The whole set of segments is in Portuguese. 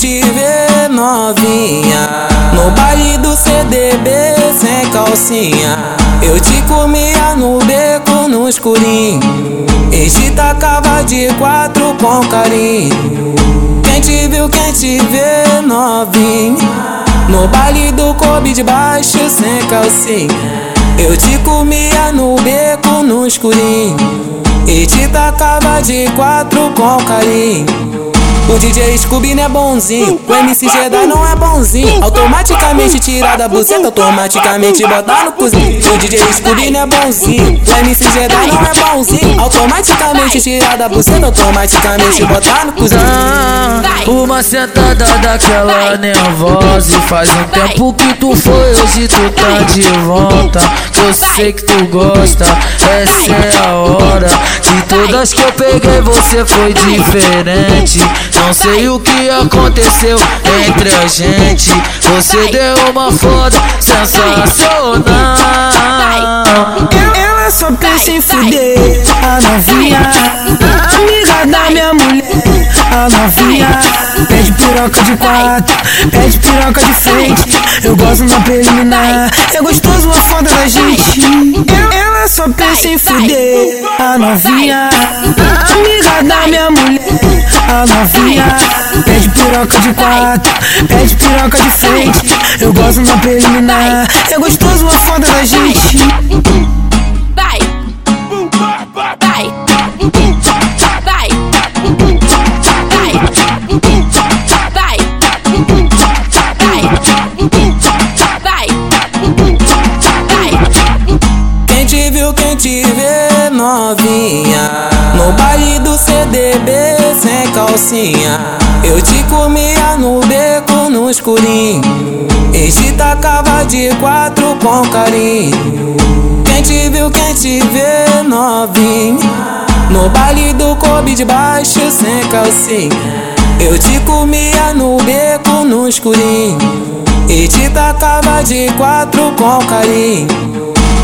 te ver novinha. No baile do CDB sem calcinha. Eu te comia no beco no escurinho. E te tacava de quatro com carinho. Quem te viu, quem te vê novinha. No baile do Kobe de baixo sem calcinha. Eu te comia no beco no escurinho. E te tacava de quatro com carinho o DJ Scooby não é bonzinho, o MC Jedi não é bonzinho. Automaticamente tirar da buceta, automaticamente botar no cozinho. O DJ Scooby não é bonzinho, o MC Jedi não é bonzinho. Automaticamente tirar da buceta, automaticamente botar no cozinho. Uma sentada daquela nervosa e faz um tempo que tu foi, hoje tu tá de volta. Eu sei que tu gosta, essa é a hora. Todas que eu peguei, você foi diferente. Não sei o que aconteceu entre a gente. Você deu uma foda sensacional. Ela só pensa em fuder a novinha, amiga da minha mulher. A novinha pede piroca de quatro, pede piroca de frente. Eu gosto na preliminar, é gostoso a foda da gente. Só pensa em fuder. A novinha, amiga da minha mulher. A novinha Pede piroca de quatro, pede piroca de frente. Eu gosto na preliminar, é gostoso a foda da gente novinha. No baile do CDB sem calcinha. Eu te comia no beco no escurinho. E te tacava de quatro com carinho. Quem te viu, quem te vê novinha. No baile do Kobe de baixo sem calcinha. Eu te comia no beco no escurinho. E te tacava de quatro com carinho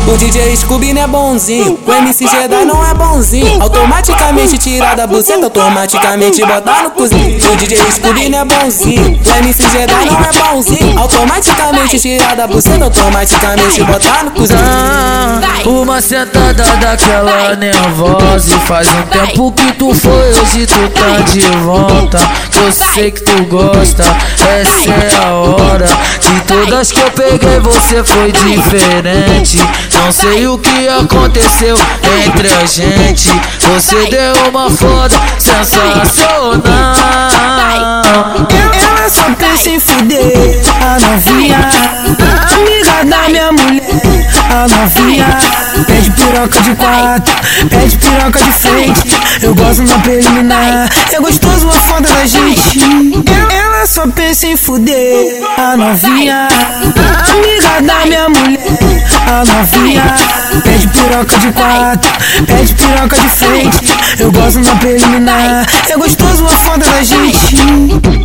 o DJ Scooby não é bonzinho, o MC Jedi não é bonzinho. Automaticamente tirar da buceta, automaticamente botar no cozinho. O DJ Scooby não é bonzinho, o MC Jedi não é bonzinho. Automaticamente tirar da buceta, automaticamente botar no cozinho. Uma sentada daquela nervosa e faz um tempo que tu foi, hoje tu tá de volta. Eu sei que tu gosta, essa é a hora. De todas que eu peguei, você foi diferente. Não sei o que aconteceu entre a gente. Você deu uma foda sensacional. Ela só pensa em fuder a novinha, amiga da minha mulher. A novinha. Pede piroca de quatro, pede piroca de frente. Eu gosto na preliminar, é gostoso a foda da gente. Ela só pensa em fuder a novinha, amiga da minha novinha pede piroca de quatro, pede piroca de frente. Eu gosto na preliminar, é gostoso a foda da gente.